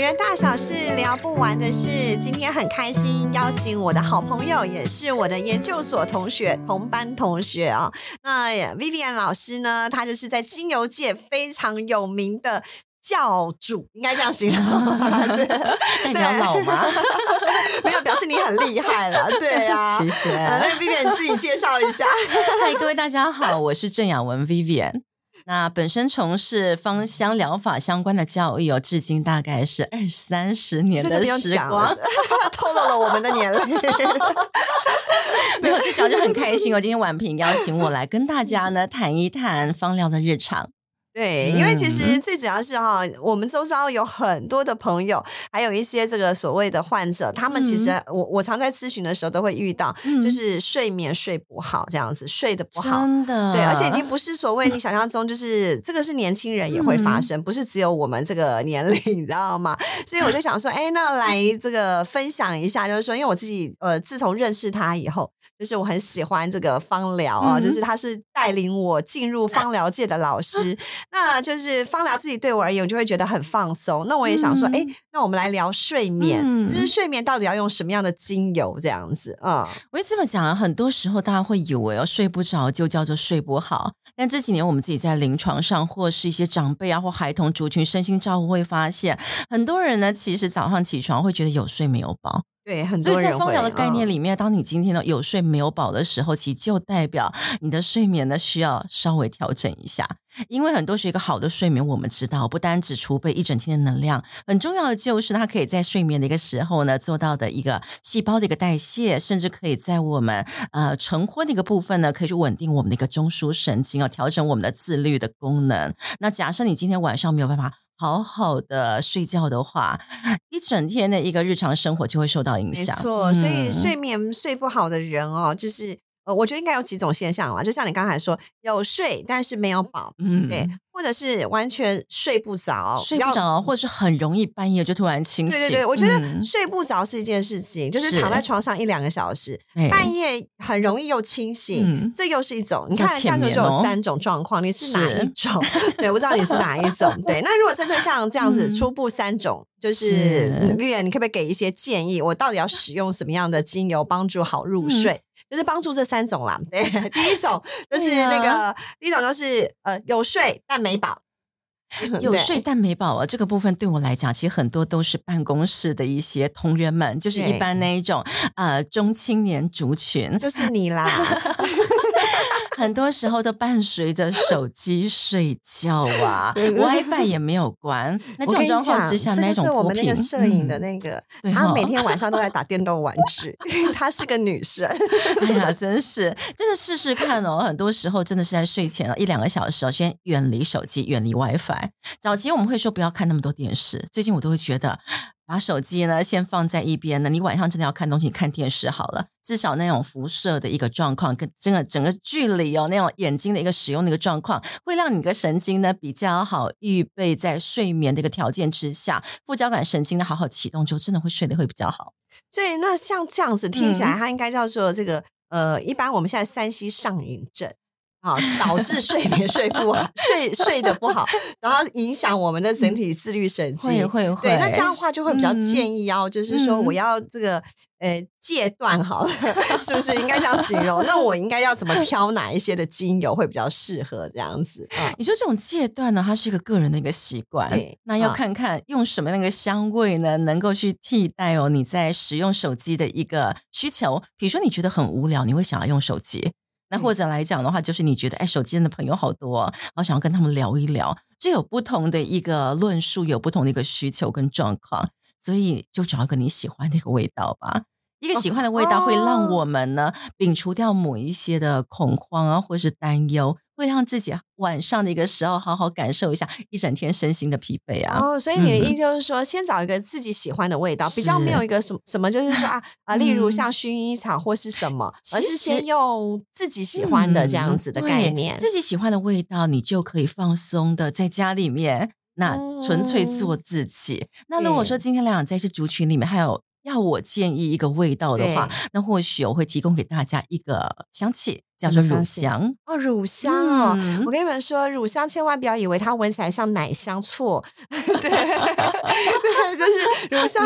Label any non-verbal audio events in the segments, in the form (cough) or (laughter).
女人大小事聊不完的事，今天很开心邀请我的好朋友，也是我的研究所同学、同班同学啊。那 Vivian 老师呢，她就是在精油界非常有名的教主，应该这样形容吗？是代表老吗？(laughs) 没有，表示你很厉害了。对啊，(laughs) 谢谢。那 Vivian 你自己介绍一下。嗨，各位大家好，我是郑雅文 Vivian。那本身从事芳香疗法相关的教育，哦至今大概是二三十年的时光，(laughs) 透露了我们的年龄。(laughs) 没有，最主要就很开心哦。今天婉平邀请我来跟大家呢谈一谈芳疗的日常。对，因为其实最主要是哈，我们周遭有很多的朋友，还有一些这个所谓的患者，他们其实我我常在咨询的时候都会遇到，就是睡眠睡不好这样子，睡得不好，真的，对，而且已经。不是所谓你想象中，就是这个是年轻人也会发生，不是只有我们这个年龄，你知道吗？所以我就想说，哎，那来这个分享一下，就是说，因为我自己呃，自从认识他以后，就是我很喜欢这个芳疗啊，就是他是带领我进入芳疗界的老师。那就是芳疗自己对我而言，我就会觉得很放松。那我也想说，哎，那我们来聊睡眠，就是睡眠到底要用什么样的精油这样子啊？我也这么讲啊，很多时候大家会以为哦，睡不着就叫做睡不好。但这几年我们自己在临床上，或是一些长辈啊，或孩童族群身心照顾，会发现很多人呢，其实早上起床会觉得有睡没有饱。对，很多人。所以在芳疗的概念里面，当你今天呢有睡没有饱的时候，其实就代表你的睡眠呢需要稍微调整一下。因为很多是一个好的睡眠，我们知道不单只储备一整天的能量，很重要的就是它可以在睡眠的一个时候呢做到的一个细胞的一个代谢，甚至可以在我们呃晨昏的一个部分呢，可以去稳定我们的一个中枢神经啊，调整我们的自律的功能。那假设你今天晚上没有办法。好好的睡觉的话，一整天的一个日常生活就会受到影响。没错，所以睡眠睡不好的人哦，就是呃，我觉得应该有几种现象嘛，就像你刚才说，有睡但是没有饱，嗯，对。或者是完全睡不着，睡不着，或者是很容易半夜就突然清醒。对对对，我觉得睡不着是一件事情，就是躺在床上一两个小时，半夜很容易又清醒，这又是一种。你看，这样就有三种状况，你是哪一种？对，我不知道你是哪一种。对，那如果针对像这样子初步三种，就是玉妍，你可不可以给一些建议？我到底要使用什么样的精油帮助好入睡？就是帮助这三种啦。(laughs) 对，第一种就是那个，第一种就是呃有睡但没。没饱，(laughs) 有睡但没饱啊！这个部分对我来讲，其实很多都是办公室的一些同仁们，就是一般那一种呃中青年族群，就是你啦。(laughs) 很多时候都伴随着手机睡觉啊，(laughs) WiFi 也没有关。那这种状况之下，那种我们那个摄影的那个，她每天晚上都在 (laughs) 打电动玩具，因为她是个女生。哎呀，(laughs) 真是，真的试试看哦。很多时候真的是在睡前一两个小时，先远离手机，远离 WiFi。早期我们会说不要看那么多电视，最近我都会觉得。把手机呢先放在一边呢，你晚上真的要看东西，看电视好了。至少那种辐射的一个状况，跟整个整个距离哦，那种眼睛的一个使用的一个状况，会让你的神经呢比较好预备在睡眠的一个条件之下，副交感神经呢好好启动之后，真的会睡得会比较好。所以那像这样子听起来，它应该叫做这个呃，一般我们现在三 C 上瘾症。好，导致睡眠睡不好，睡睡得不好，然后影响我们的整体自律神经。会会会。对，那这样的话就会比较建议要，就是说我要这个呃戒断好了，是不是应该这样形容？那我应该要怎么挑哪一些的精油会比较适合这样子？你说这种戒断呢，它是一个个人的一个习惯，那要看看用什么样的一个香味呢，能够去替代哦你在使用手机的一个需求。比如说你觉得很无聊，你会想要用手机。那或者来讲的话，就是你觉得哎，手机上的朋友好多，好想要跟他们聊一聊，这有不同的一个论述，有不同的一个需求跟状况，所以就找一个你喜欢的一个味道吧。一个喜欢的味道会让我们呢摒除掉某一些的恐慌啊，或是担忧。会让自己晚上的一个时候好好感受一下一整天身心的疲惫啊！哦，所以你的意思就是说，先找一个自己喜欢的味道，比较没有一个什么什么，就是说啊啊，例如像薰衣草或是什么，而是先用自己喜欢的这样子的概念，自己喜欢的味道，你就可以放松的在家里面，那纯粹做自己。那如果说今天两在这族群里面还有。要我建议一个味道的话，那或许我会提供给大家一个香气，叫做乳香哦，乳香哦。我跟你们说，乳香千万不要以为它闻起来像奶香，错。(laughs) 对，(laughs) 对，就是乳香。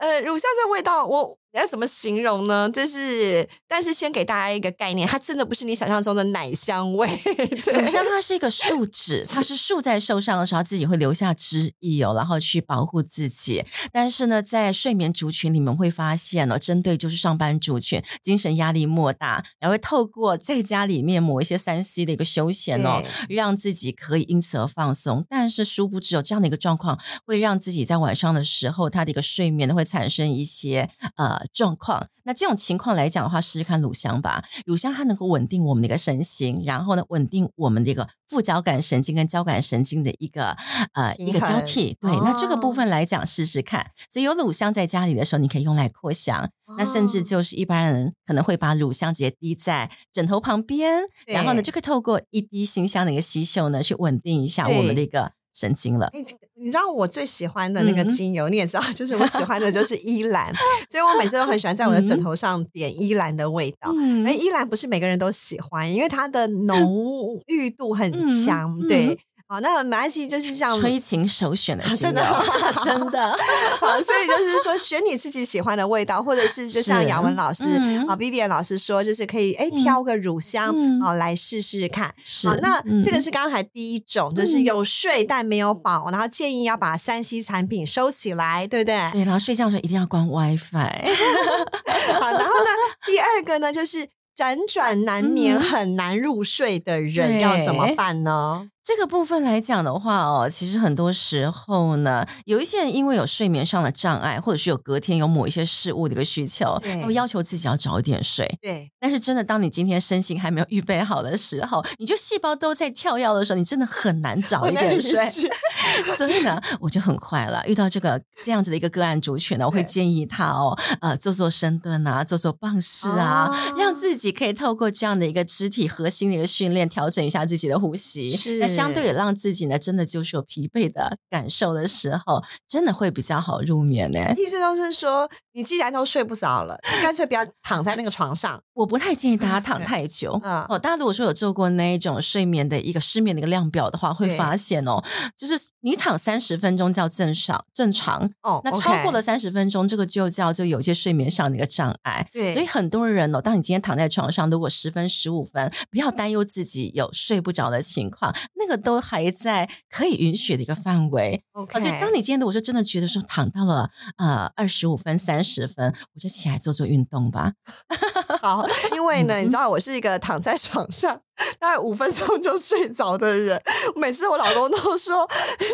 呃，乳香这味道，我。你要怎么形容呢？就是，但是先给大家一个概念，它真的不是你想象中的奶香味。乳香它是一个树脂，它是树在受伤的时候自己会留下汁液哦，然后去保护自己。但是呢，在睡眠族群里面会发现呢，针对就是上班族群，精神压力莫大，然后会透过在家里面抹一些三 C 的一个休闲哦，让自己可以因此而放松。但是殊不知有这样的一个状况，会让自己在晚上的时候，他的一个睡眠呢会产生一些呃。状况，那这种情况来讲的话，试试看乳香吧。乳香它能够稳定我们的一个神形，然后呢，稳定我们的一个副交感神经跟交感神经的一个呃一个交替。对，那这个部分来讲，试试看。所以有乳香在家里的时候，你可以用来扩香。那甚至就是一般人可能会把乳香直接滴在枕头旁边，然后呢，就可以透过一滴馨香的一个吸嗅呢，去稳定一下我们的一个。神经了，你你知道我最喜欢的那个精油，你也知道，就是我喜欢的就是 (laughs) 依兰，所以我每次都很喜欢在我的枕头上点依兰的味道。哎，依兰不是每个人都喜欢，因为它的浓郁度很强，对。好，那马来西就是像催情首选的，真的 (laughs) 真的好，所以就是说选你自己喜欢的味道，或者是就像雅文老师啊 B 老师说，就是可以哎挑个乳香啊来试试看。好，那这个是刚才第一种，就是有睡但没有饱，然后建议要把三 C 产品收起来，对不对？对，然后睡觉的时候一定要关 WiFi。(laughs) 好，然后呢，第二个呢就是。辗转难眠、很难入睡的人要怎么办呢？这个部分来讲的话哦，其实很多时候呢，有一些人因为有睡眠上的障碍，或者是有隔天有某一些事物的一个需求，他会要求自己要早一点睡。对，但是真的，当你今天身心还没有预备好的时候，你就细胞都在跳跃的时候，你真的很难早一点睡。(laughs) 所以呢，我就很快了，遇到这个这样子的一个个案主群呢，我会建议他哦，呃，做做深蹲啊，做做棒式啊，让自己可以透过这样的一个肢体核心的一个训练，调整一下自己的呼吸。是。相对也让自己呢，真的就是有疲惫的感受的时候，真的会比较好入眠呢。意思就是说，你既然都睡不着了，就干脆不要躺在那个床上。我不太建议大家躺 (laughs) 太久。哦，大家如果说有做过那一种睡眠的一个失眠的一个量表的话，会发现哦，就是你躺三十分钟叫正常正常哦，那超过了三十分钟，这个就叫就有一些睡眠上的一个障碍。对，所以很多人哦，当你今天躺在床上，如果十分十五分，不要担忧自己有睡不着的情况，那个都还在可以允许的一个范围。OK，所以当你今天如果说真的觉得说躺到了呃二十五分三十分，我就起来做做运动吧。(laughs) 好，因为呢，你知道我是一个躺在床上大概五分钟就睡着的人。每次我老公都说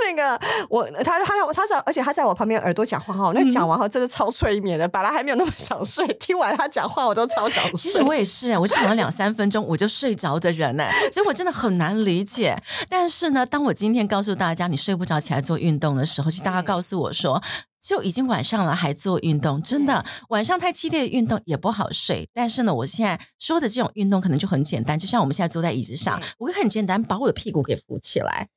那个我他他他在，而且他在我旁边耳朵讲话哈，那讲完后真的超催眠的。本来还没有那么想睡，听完他讲话我都超想睡。其实我也是啊，我就躺了两三分钟我就睡着的人呢，所以我真的很难理解。但是呢，当我今天告诉大家你睡不着起来做运动的时候，其实大家告诉我说。就已经晚上了，还做运动，真的晚上太激烈的运动也不好睡。但是呢，我现在说的这种运动可能就很简单，就像我们现在坐在椅子上，我很简单把我的屁股给扶起来，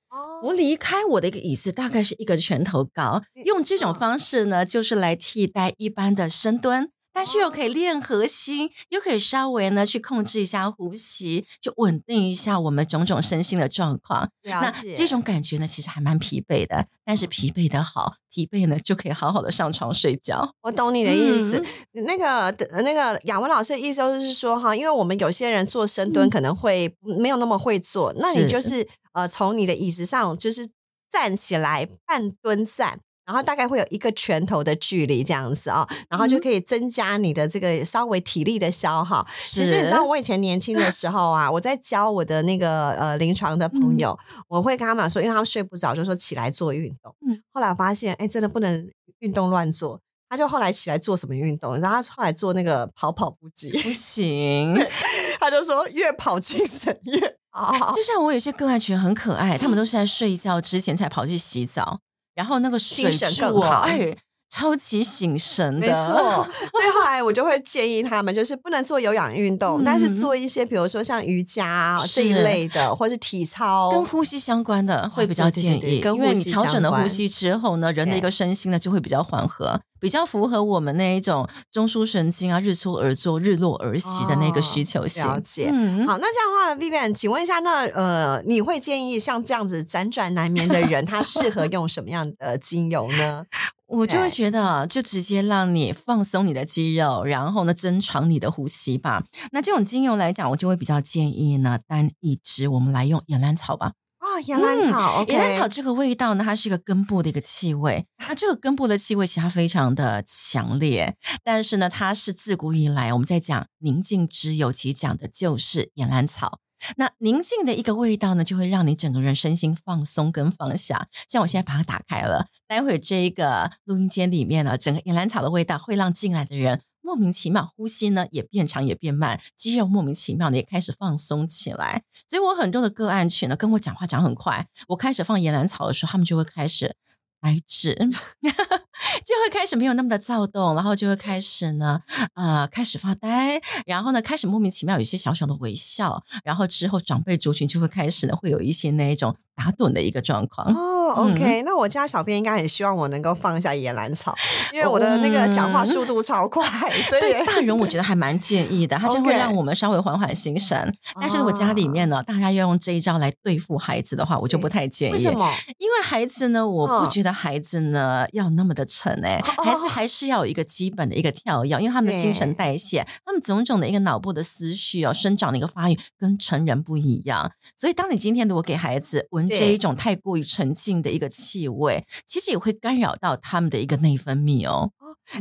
我离开我的一个椅子，大概是一个拳头高，用这种方式呢，就是来替代一般的深蹲。但是又可以练核心，又可以稍微呢去控制一下呼吸，就稳定一下我们种种身心的状况。那这种感觉呢，其实还蛮疲惫的。但是疲惫的好，疲惫呢就可以好好的上床睡觉。我懂你的意思。那个那个雅文老师的意思就是说哈，因为我们有些人做深蹲可能会没有那么会做，那你就是呃从你的椅子上就是站起来半蹲站。然后大概会有一个拳头的距离这样子啊，然后就可以增加你的这个稍微体力的消耗。其实你知道，我以前年轻的时候啊，我在教我的那个呃临床的朋友，我会跟他们说，因为他们睡不着，就说起来做运动。嗯，后来我发现，哎，真的不能运动乱做。他就后来起来做什么运动？然后他后来做那个跑跑步机，不行。(laughs) 他就说越跑精神越好。就像我有些个案群很可爱，他们都是在睡觉之前才跑去洗澡。然后那个水更好，哎，超级醒神的。没错，(laughs) 所以后来我就会建议他们，就是不能做有氧运动，但是做一些，比如说像瑜伽这一类的，或是体操，跟呼吸相关的会比较建议。因为你调整了呼吸之后呢，人的一个身心呢就会比较缓和。比较符合我们那一种中枢神经啊，日出而作，日落而息的那个需求性。了解。嗯，好，那这样的话，Vivian，请问一下，那呃，你会建议像这样子辗转难眠的 (laughs) 人，他适合用什么样的精油呢？(laughs) 我就会觉得，就直接让你放松你的肌肉，然后呢，增长你的呼吸吧。那这种精油来讲，我就会比较建议呢，单一支，我们来用野兰草吧。啊，岩兰草，岩兰草这个味道呢，它是一个根部的一个气味。那这个根部的气味其实它非常的强烈，但是呢，它是自古以来我们在讲宁静之友，其讲的就是岩兰草。那宁静的一个味道呢，就会让你整个人身心放松跟放下。像我现在把它打开了，待会这一个录音间里面呢，整个岩兰草的味道会让进来的人莫名其妙呼吸呢也变长也变慢，肌肉莫名其妙的也开始放松起来。所以我很多的个案群呢，跟我讲话讲很快，我开始放岩兰草的时候，他们就会开始呆滞。(laughs) 就会开始没有那么的躁动，然后就会开始呢，呃，开始发呆，然后呢，开始莫名其妙有一些小小的微笑，然后之后长辈族群就会开始呢，会有一些那一种。打盹的一个状况哦，OK，那我家小编应该很希望我能够放下野兰草，因为我的那个讲话速度超快，所以大人我觉得还蛮建议的，它就会让我们稍微缓缓心神。但是我家里面呢，大家要用这一招来对付孩子的话，我就不太建议。为什么？因为孩子呢，我不觉得孩子呢要那么的沉哎，孩子还是要有一个基本的一个跳跃，因为他们的新陈代谢，他们种种的一个脑部的思绪哦，生长的一个发育跟成人不一样。所以当你今天如果给孩子闻。这一种太过于沉静的一个气味，其实也会干扰到他们的一个内分泌哦。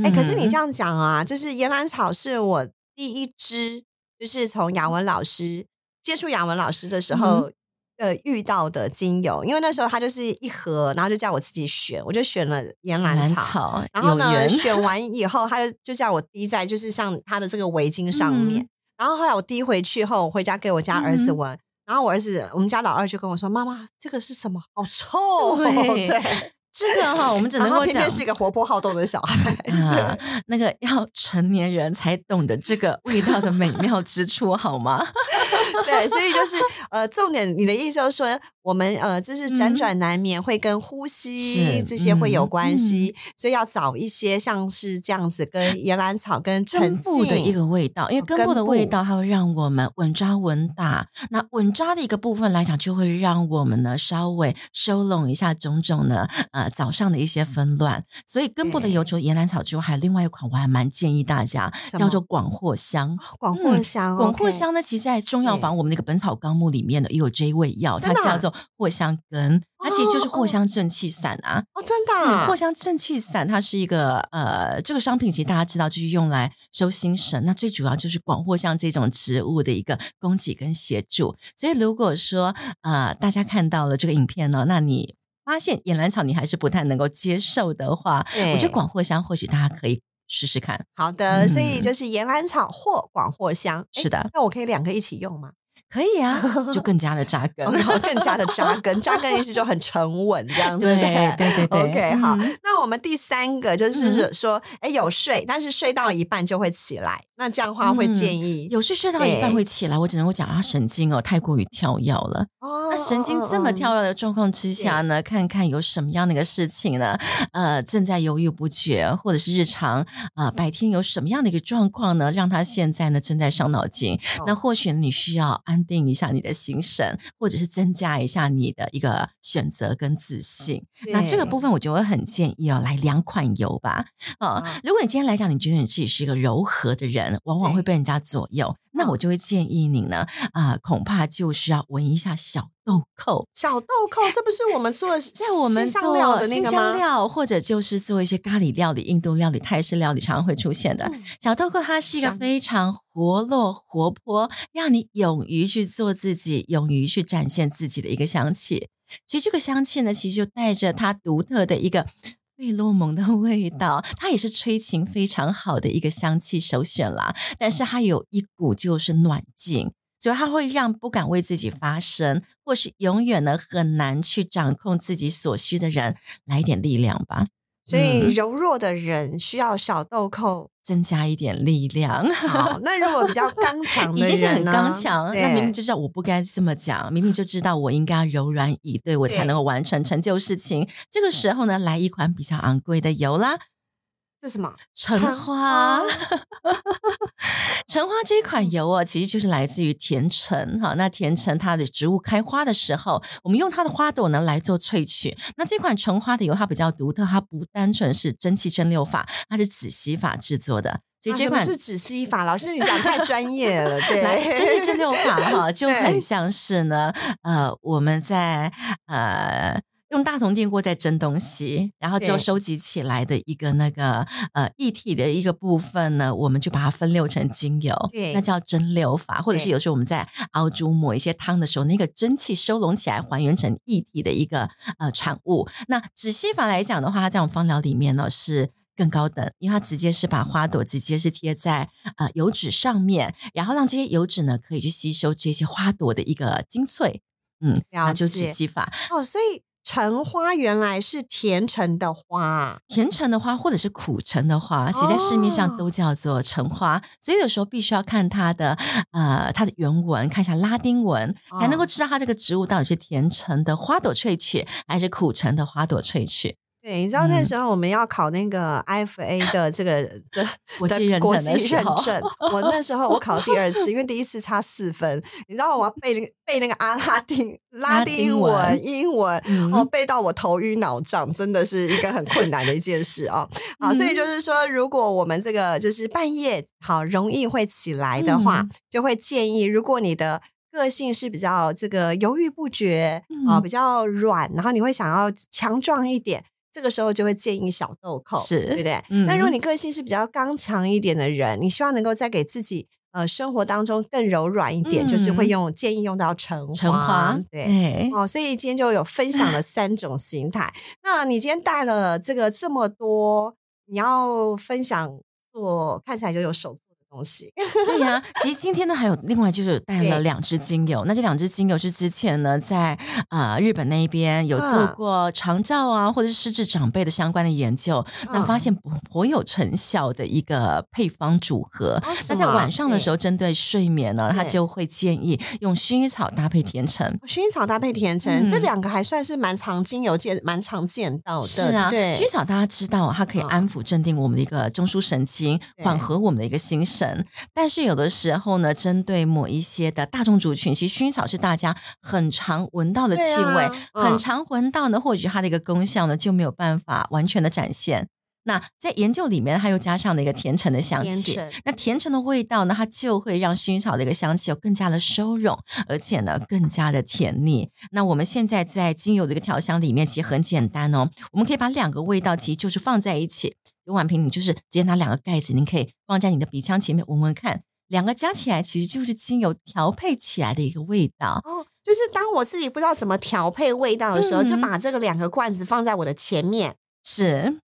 哎，可是你这样讲啊，就是岩兰草是我第一支，就是从雅文老师接触雅文老师的时候，呃，遇到的精油。因为那时候他就是一盒，然后就叫我自己选，我就选了岩兰草。然后呢，选完以后，他就就叫我滴在就是像他的这个围巾上面。然后后来我滴回去后，回家给我家儿子闻。然后我儿子，我们家老二就跟我说：“妈妈，这个是什么？好臭！”对。(laughs) 这个哈，我们只能够讲是一个活泼好动的小孩啊。那个要成年人才懂得这个味道的美妙之处，好吗？对，所以就是呃，重点，你的意思就是说，我们呃，就是辗转难眠会跟呼吸这些会有关系，所以要找一些像是这样子跟岩兰草跟根部的一个味道，因为根部的味道它会让我们稳扎稳打。那稳扎的一个部分来讲，就会让我们呢稍微收拢一下种种的呃。早上的一些纷乱，所以根部的油除了岩兰草之外，还有另外一款，我还蛮建议大家叫做广藿香。广藿香，广藿香呢，其实在中药房我们那个《本草纲目》里面的也有这一味药，它叫做藿香根，它其实就是藿香正气散啊。哦，真的，藿香正气散，它是一个呃，这个商品其实大家知道就是用来收心神，那最主要就是广藿香这种植物的一个供给跟协助。所以如果说呃大家看到了这个影片呢，那你。发现野兰草你还是不太能够接受的话，我觉得广藿香或许大家可以试试看。好的，所以就是岩兰草或广藿香。是的，那我可以两个一起用吗？可以啊，(laughs) 就更加的扎根，然 (laughs) 后更加的扎根，扎根意思就很沉稳，这样子对对对对。OK，好，那我们第三个就是说，哎，有睡，但是睡到一半就会起来，那这样的话会建议有睡睡到一半会起来，我只能够讲啊，神经哦太过于跳跃了。哦，那神经这么跳跃的状况之下呢，看看有什么样的一个事情呢？呃，正在犹豫不决，或者是日常啊白天有什么样的一个状况呢？让他现在呢正在伤脑筋，那或许你需要安。定一下你的心神，或者是增加一下你的一个选择跟自信。那这个部分，我就会很建议哦，来两款油吧。啊，如果你今天来讲，你觉得你自己是一个柔和的人，往往会被人家左右，那我就会建议你呢，啊，恐怕就是要闻一下小豆蔻。小豆蔻，这不是我们做 (laughs) 在我们做新香料，或者就是做一些咖喱料理、印度料理、泰式料理常常会出现的小豆蔻，它是一个非常活络、活泼，让你勇于去做自己、勇于去展现自己的一个香气。其实这个香气呢，其实就带着它独特的一个。费洛蒙的味道，它也是催情非常好的一个香气首选啦。但是它有一股就是暖劲，所以它会让不敢为自己发声，或是永远呢很难去掌控自己所需的人来一点力量吧。所以柔弱的人需要小豆蔻增加一点力量。好，那如果比较刚 (laughs) 强的人呢？已经是很刚强，那明明就知道我不该这么讲，明明就知道我应该柔软以对，我才能够完成成就事情。这个时候呢，来一款比较昂贵的油啦。这什么？橙花。(laughs) 橙花这一款油哦，其实就是来自于甜橙哈。那甜橙它的植物开花的时候，我们用它的花朵呢来做萃取。那这款橙花的油它比较独特，它不单纯是蒸汽蒸馏法，它是止吸法制作的。所以这款是止吸法。老师，你讲太专业了，(laughs) 对，蒸汽蒸馏法哈，就很像是呢，呃，我们在呃。用大铜电锅在蒸东西，然后就收集起来的一个那个呃液体的一个部分呢，我们就把它分馏成精油，对那叫蒸馏法。或者是有时候我们在熬煮某一些汤的时候，那个蒸汽收拢起来，还原成液体的一个呃产物。那止吸法来讲的话，它在我们芳疗里面呢是更高等，因为它直接是把花朵直接是贴在呃油脂上面，然后让这些油脂呢可以去吸收这些花朵的一个精粹。嗯，那就止吸法哦，所以。橙花原来是甜橙的花，甜橙的花或者是苦橙的花，其实在市面上都叫做橙花，所以有时候必须要看它的呃它的原文，看一下拉丁文，才能够知道它这个植物到底是甜橙的花朵萃取，还是苦橙的花朵萃取。对，你知道那时候我们要考那个 IFA (laughs) 的这个的的国际认证我那时候我考第二次，因为第一次差四分。你知道我要背那个背那个阿拉丁拉丁文英文，哦，背到我头晕脑胀，真的是一个很困难的一件事哦！好，所以就是说，如果我们这个就是半夜好容易会起来的话，就会建议，如果你的个性是比较这个犹豫不决啊，比较软，然后你会想要强壮一点。这个时候就会建议小豆蔻，是对不对？那如果你个性是比较刚强一点的人，你希望能够再给自己呃生活当中更柔软一点，就是会用建议用到橙橙花，对哦。所以今天就有分享了三种形态。那你今天带了这个这么多，你要分享做看起来就有手。东西。对呀，其实今天呢还有另外就是带了两支精油，那这两支精油是之前呢在啊日本那边有做过长照啊或者是失智长辈的相关的研究，那发现颇有成效的一个配方组合。那在晚上的时候针对睡眠呢，他就会建议用薰衣草搭配甜橙，薰衣草搭配甜橙这两个还算是蛮常精油见蛮常见到的。是啊，对，薰衣草大家知道它可以安抚镇定我们的一个中枢神经，缓和我们的一个心。神，但是有的时候呢，针对某一些的大众族群，其实薰衣草是大家很常闻到的气味，很常闻到呢，或许它的一个功效呢就没有办法完全的展现。那在研究里面，它又加上了一个甜橙的香气，那甜橙的味道呢，它就会让薰衣草的一个香气有更加的收拢，而且呢更加的甜腻。那我们现在在精油的一个调香里面，其实很简单哦，我们可以把两个味道其实就是放在一起。刘婉平，你就是直接拿两个盖子，你可以放在你的鼻腔前面闻闻看，两个加起来其实就是精油调配起来的一个味道。哦，就是当我自己不知道怎么调配味道的时候，就把这个两个罐子放在我的前面，是。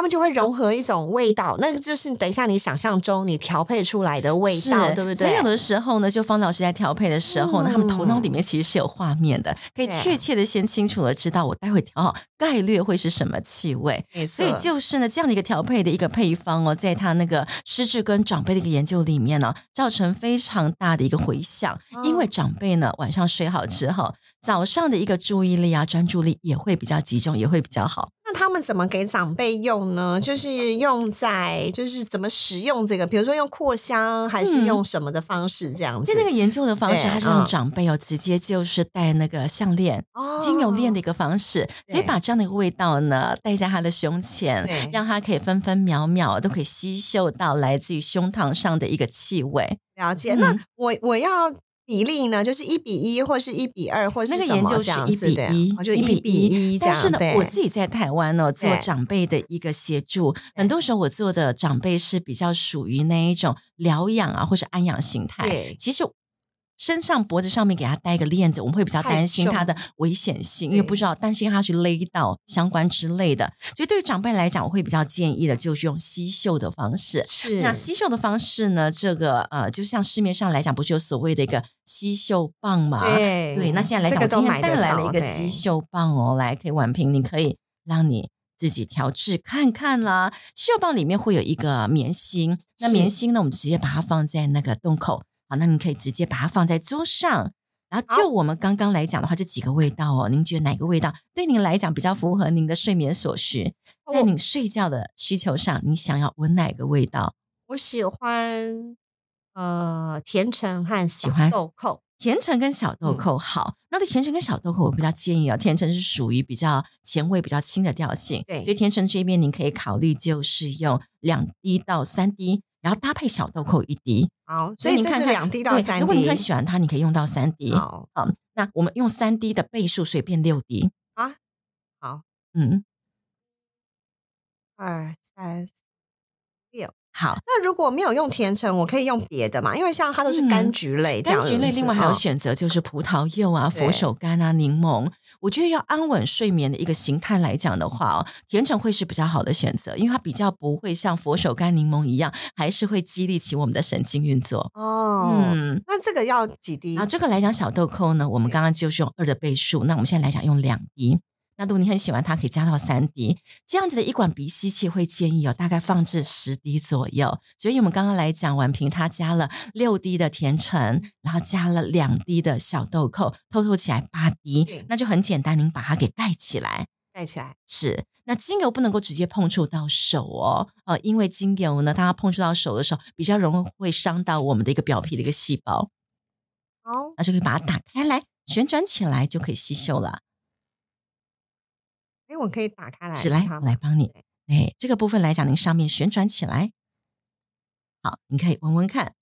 他们就会融合一种味道，那个就是等一下你想象中你调配出来的味道，对不对？所以有的时候呢，就方老师在调配的时候呢，他们头脑里面其实是有画面的，可以确切的先清楚的知道我待会调好概率会是什么气味。所以就是呢，这样的一个调配的一个配方哦，在他那个失智跟长辈的一个研究里面呢，造成非常大的一个回响，因为长辈呢晚上睡好之后，早上的一个注意力啊专注力也会比较集中，也会比较好。那他们怎么给长辈用呢？就是用在就是怎么使用这个，比如说用扩香，还是用什么的方式这样子？在那个研究的方式，他是用长辈哦，直接就是戴那个项链、精油链的一个方式，所以把这样的一个味道呢戴在他的胸前，让他可以分分秒秒都可以吸嗅到来自于胸膛上的一个气味。了解。那我我要。比例呢，就是一比一，或是一比二，或是那个研究是一比一，就一比一。但是呢，我自己在台湾呢做长辈的一个协助，很多时候我做的长辈是比较属于那一种疗养啊，或是安养形态。其实。身上脖子上面给他戴一个链子，我们会比较担心它的危险性，因为不知道担心他去勒到相关之类的。所以对于长辈来讲，我会比较建议的就是用吸嗅的方式。是那吸嗅的方式呢？这个呃，就像市面上来讲，不是有所谓的一个吸嗅棒嘛？对对。那现在来讲，我今天带来了一个吸嗅棒哦，来可以婉平，你可以让你自己调制看看啦。吸嗅棒里面会有一个棉芯，那棉芯呢，我们直接把它放在那个洞口。好，那你可以直接把它放在桌上，然后就我们刚刚来讲的话，这几个味道哦，您觉得哪个味道对您来讲比较符合您的睡眠所需？在您睡觉的需求上，你想要闻哪个味道？我喜欢呃甜橙和喜欢豆蔻。甜橙跟小豆蔻好，那对甜橙跟小豆蔻，我比较建议啊，甜橙是属于比较前味比较轻的调性，对，所以甜橙这边您可以考虑就是用两滴到三滴，然后搭配小豆蔻一滴。好，所以你看两滴到三滴。如果你很喜欢它，你可以用到三滴。好，嗯，那我们用三滴的倍数，所以变六滴啊。好，嗯，二三四六。好，那如果没有用甜橙，我可以用别的嘛？因为像它都是柑橘类，柑橘类另外还有选择就是葡萄柚啊、佛手柑啊、柠檬。我觉得要安稳睡眠的一个形态来讲的话哦，甜橙会是比较好的选择，因为它比较不会像佛手柑、柠檬一样，还是会激励起我们的神经运作。哦，嗯，那这个要几滴？啊，这个来讲小豆蔻呢，我们刚刚就是用二的倍数，那我们现在来讲用两滴。那如果你很喜欢它，可以加到三滴，这样子的一管鼻吸器会建议哦，大概放置十滴左右。所以我们刚刚来讲完瓶，它加了六滴的甜橙，然后加了两滴的小豆蔻，偷偷起来八滴，那就很简单，您把它给盖起来，盖起来是。那精油不能够直接碰触到手哦，呃，因为精油呢，它碰触到手的时候，比较容易会伤到我们的一个表皮的一个细胞。好，那就可以把它打开来，旋转起来就可以吸收了。哎，我可以打开来，是来我来帮你。哎，这个部分来讲，您上面旋转起来，好，你可以闻闻看。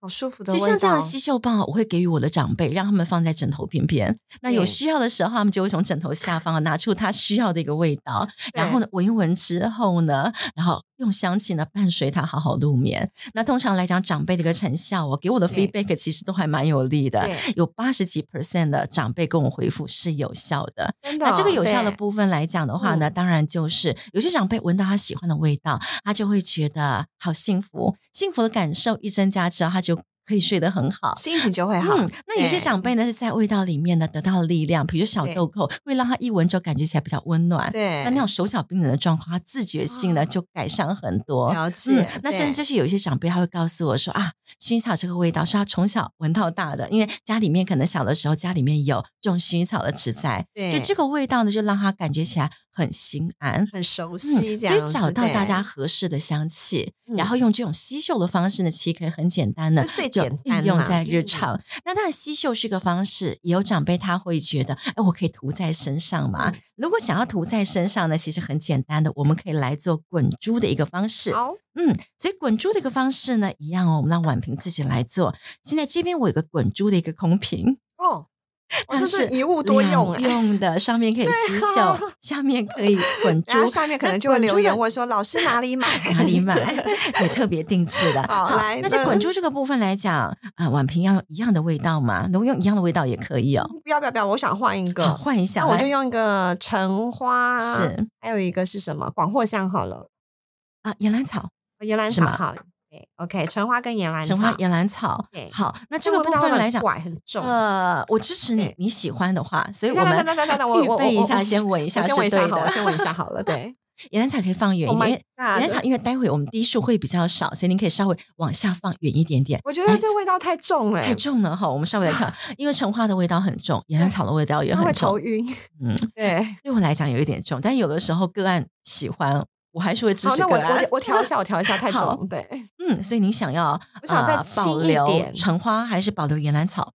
好舒服的就像这样的吸嗅棒，我会给予我的长辈，让他们放在枕头边边。那有需要的时候，他们就会从枕头下方拿出他需要的一个味道，然后呢闻一闻之后呢，然后用香气呢伴随他好好入眠。那通常来讲，长辈的一个成效，我给我的 feedback 其实都还蛮有力的，有八十几 percent 的长辈跟我回复是有效的。那这个有效的部分来讲的话呢，当然就是有些长辈闻到他喜欢的味道，他就会觉得好幸福，幸福的感受一增加之后，他就。可以睡得很好，心情就会好。嗯，那有些长辈呢是在味道里面呢得到力量，比如小豆蔻会让他一闻就感觉起来比较温暖。对，那那种手脚冰冷的状况，他自觉性呢就改善很多。了解。那甚至就是有一些长辈他会告诉我说啊，薰衣草这个味道是他从小闻到大的，因为家里面可能小的时候家里面有种薰衣草的植栽，对，就这个味道呢就让他感觉起来。很心安，很熟悉，所以找到大家合适的香气，然后用这种吸嗅的方式呢，其实可以很简单的，最简单用在日常。那当然，吸嗅是个方式，也有长辈他会觉得，哎，我可以涂在身上嘛？如果想要涂在身上呢，其实很简单的，我们可以来做滚珠的一个方式。好，嗯，所以滚珠的一个方式呢，一样哦，我们让婉平自己来做。现在这边我有个滚珠的一个空瓶哦。(laughs) 这是一物多用用的，(laughs) 上面可以吸嗅，下面可以 (laughs) 滚珠，下面可能就会留言问说：“老师哪里买？哪里买？”也特别定制的。好，来，那在滚珠这个部分来讲啊，碗瓶要用一样的味道吗？能用一样的味道也可以哦。不要不要不要，我想换一个，换一下，那我就用一个橙花，是，还有一个是什么？广藿香好了啊，岩兰草，岩兰草好。OK，橙花跟岩兰橙花岩兰草，好，那这个部分来讲，很重。呃，我支持你，你喜欢的话，所以我们等等等等等，我预备一下，先闻一下，先闻一下好，了先闻一下好了。对，(laughs) 岩兰草可以放远一点，岩兰草因为待会我们滴数会比较少，所以您可以稍微往下放远一点点。我觉得这味道太重了，太重了哈。我们稍微来看，(laughs) 因为橙花的味道很重，岩兰草的味道也很重，头晕。嗯，对，对我来讲有一点重，但有的时候个案喜欢。我还是会支持。那我我我调一下，我调 (laughs) 一下，太重。对，嗯，所以你想要，我想再保留橙花还是保留岩兰草？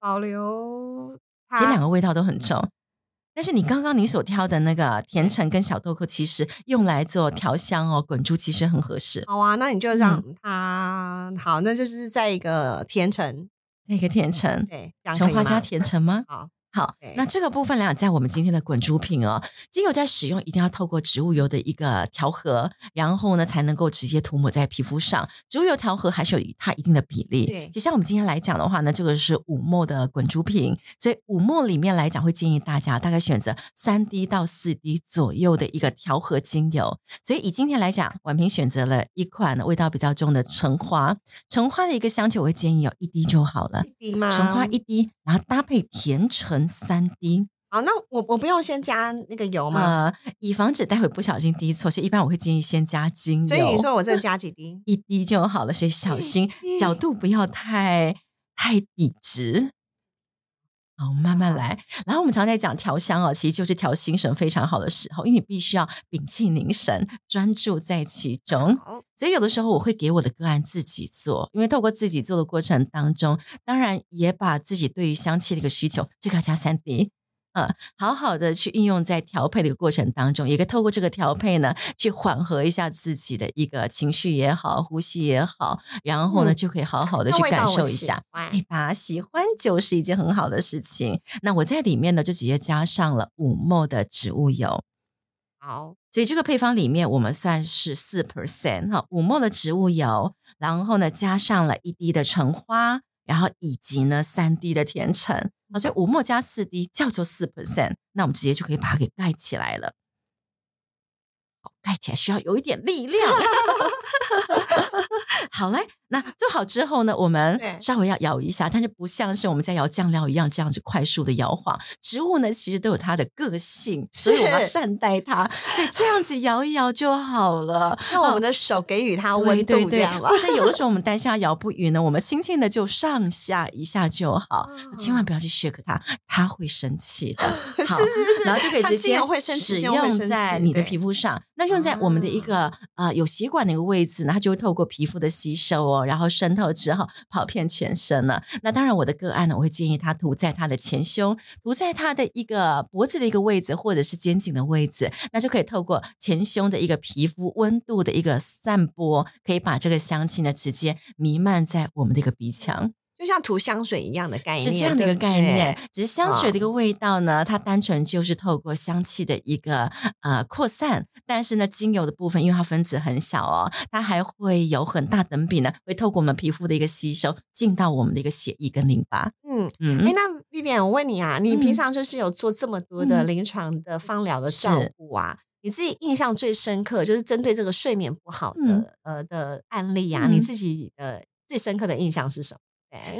保留，其实两个味道都很重。但是你刚刚你所挑的那个甜橙跟小豆蔻，其实用来做调香哦，滚珠其实很合适。好啊，那你就让它好，那就是在一个甜橙，那个甜橙，对，橙花加甜橙吗？好。好，那这个部分来讲，在我们今天的滚珠瓶哦，精油在使用一定要透过植物油的一个调和，然后呢才能够直接涂抹在皮肤上。植物油调和还是有它一定的比例。对，就像我们今天来讲的话呢，这个是五墨的滚珠瓶，所以五墨里面来讲，会建议大家大概选择三滴到四滴左右的一个调和精油。所以以今天来讲，婉平选择了一款味道比较重的橙花，橙花的一个香气，我会建议有一滴就好了，一滴吗？橙花一滴，然后搭配甜橙。三滴，好，那我我不用先加那个油吗？呃，以防止待会不小心滴错，所以一般我会建议先加精油。所以你说我这加几滴？一滴就好了，所以小心角度不要太太笔直。好，慢慢来。然后我们常在讲调香哦，其实就是调心神非常好的时候，因为你必须要屏气凝神，专注在其中。所以有的时候我会给我的个案自己做，因为透过自己做的过程当中，当然也把自己对于香气的一个需求，这个要加三滴。呃，好好的去应用在调配的一个过程当中，也可以透过这个调配呢，去缓和一下自己的一个情绪也好，呼吸也好，然后呢，就可以好好的去感受一下。对吧？喜欢就是一件很好的事情。那我在里面呢，就直接加上了五墨的植物油。好，所以这个配方里面，我们算是四 percent 哈，五墨的植物油，然后呢，加上了一滴的橙花。然后以及呢，三滴的甜橙，所以五墨加四滴叫做四 percent，那我们直接就可以把它给盖起来了。盖起来需要有一点力量。(laughs) (laughs) 好嘞。那做好之后呢，我们稍微要摇一下，但是不像是我们在摇酱料一样这样子快速的摇晃。植物呢，其实都有它的个性，所以我们要善待它，所以这样子摇一摇就好了。用我们的手给予它温度，这样或者有的时候我们当下摇不匀呢，我们轻轻的就上下一下就好，千万不要去 shake 它，它会生气的。(laughs) 好，然后就可以直接使用在你的皮肤上。那用在我们的一个呃有血管的一个位位置，那它就会透过皮肤的吸收哦。然后渗透之后跑遍全身了。那当然，我的个案呢，我会建议他涂在他的前胸，涂在他的一个脖子的一个位置，或者是肩颈的位置，那就可以透过前胸的一个皮肤温度的一个散播，可以把这个香气呢直接弥漫在我们的一个鼻腔。就像涂香水一样的概念，是这样的一个概念。只是香水的一个味道呢，它单纯就是透过香气的一个呃扩散。但是呢，精油的部分，因为它分子很小哦，它还会有很大等比呢，会透过我们皮肤的一个吸收，进到我们的一个血液跟淋巴。嗯嗯。哎，那 Vivian，我问你啊，你平常就是有做这么多的临床的芳疗的照顾啊？你自己印象最深刻，就是针对这个睡眠不好的呃的案例啊，你自己的最深刻的印象是什么？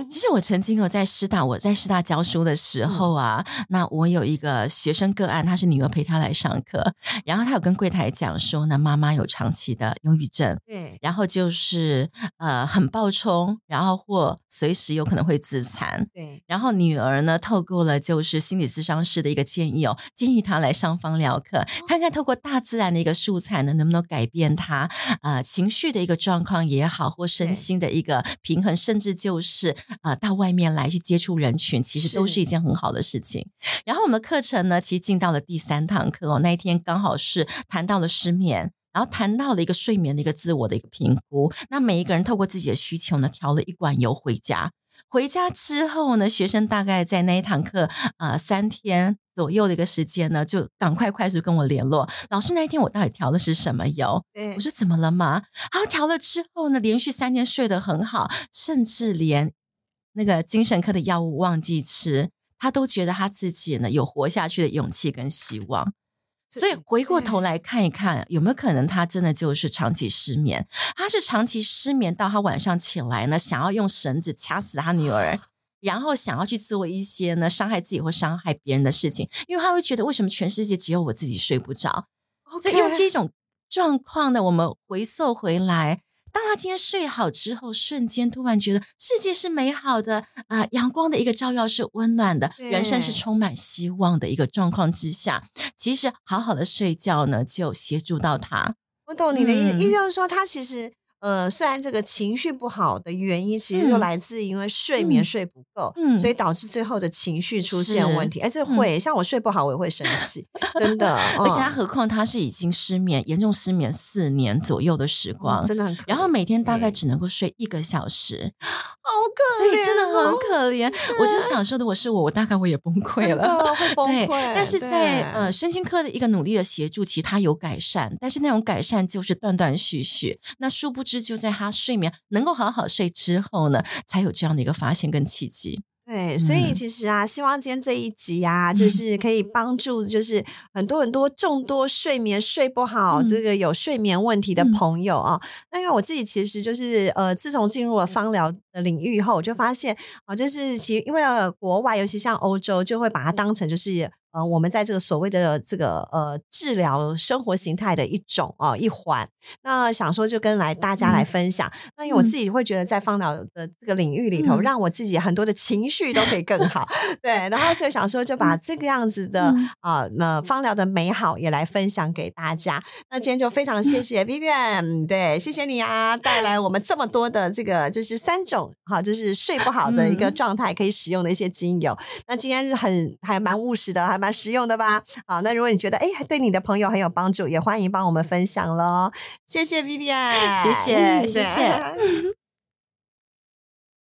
其实我曾经有在师大，我在师大教书的时候啊，那我有一个学生个案，他是女儿陪他来上课，然后他有跟柜台讲说，呢，妈妈有长期的忧郁症，对，然后就是呃很暴冲，然后或随时有可能会自残，对，然后女儿呢透过了就是心理咨商师的一个建议哦，建议他来上芳疗课，看看透过大自然的一个素材呢，能不能改变他呃情绪的一个状况也好，或身心的一个平衡，甚至就是。是啊，到外面来去接触人群，其实都是一件很好的事情。然后我们的课程呢，其实进到了第三堂课哦，那一天刚好是谈到了失眠，然后谈到了一个睡眠的一个自我的一个评估。那每一个人透过自己的需求呢，调了一管油回家。回家之后呢，学生大概在那一堂课啊三天左右的一个时间呢，就赶快快速跟我联络。老师，那一天我到底调的是什么油？我说怎么了嘛？然后调了之后呢，连续三天睡得很好，甚至连那个精神科的药物忘记吃，他都觉得他自己呢有活下去的勇气跟希望。所以回过头来看一看，有没有可能他真的就是长期失眠？他是长期失眠到他晚上起来呢，想要用绳子掐死他女儿，(laughs) 然后想要去做一些呢伤害自己或伤害别人的事情，因为他会觉得为什么全世界只有我自己睡不着？所以用这种状况呢，我们回溯回来。当他今天睡好之后，瞬间突然觉得世界是美好的啊，阳光的一个照耀是温暖的，人生是充满希望的一个状况之下，其实好好的睡觉呢，就协助到他。我懂你的意意思，就是说他其实。呃，虽然这个情绪不好的原因，其实就来自因为睡眠睡不够，嗯，所以导致最后的情绪出现问题。哎，这会像我睡不好，我也会生气，真的。(laughs) 而且他何况他是已经失眠，严重失眠四年左右的时光，真的很。然后每天大概只能够睡一个小时，(gasps) 好可怜，所以真的很可怜。我就想说的，我是我，我大概我也崩溃了，会崩溃。但是在呃身心科的一个努力的协助，其实他有改善，但是那种改善就是断断续续。那殊不知。就在他睡眠能够好好睡之后呢，才有这样的一个发现跟契机。对，所以其实啊，希望今天这一集啊，就是可以帮助，就是很多很多众多睡眠睡不好、这个有睡眠问题的朋友啊。那因为我自己其实就是呃，自从进入了芳疗的领域以后，我就发现啊，就是其实因为国外，尤其像欧洲，就会把它当成就是。呃，我们在这个所谓的这个呃治疗生活形态的一种哦一环。那想说就跟来大家来分享。那因为我自己会觉得在芳疗的这个领域里头，让我自己很多的情绪都可以更好。对，然后所以想说就 (laughs) 把这个样子的啊，那芳疗的美好也来分享给大家。那今天就非常谢谢 Vivian，对，谢谢你啊，带来我们这么多的这个就是三种哈，就是睡不好的一个状态可以使用的一些精油。那今天是很还蛮务实的，还蛮实用的吧？好，那如果你觉得哎对你的朋友很有帮助，也欢迎帮我们分享喽。谢谢 Vivian，谢谢谢谢。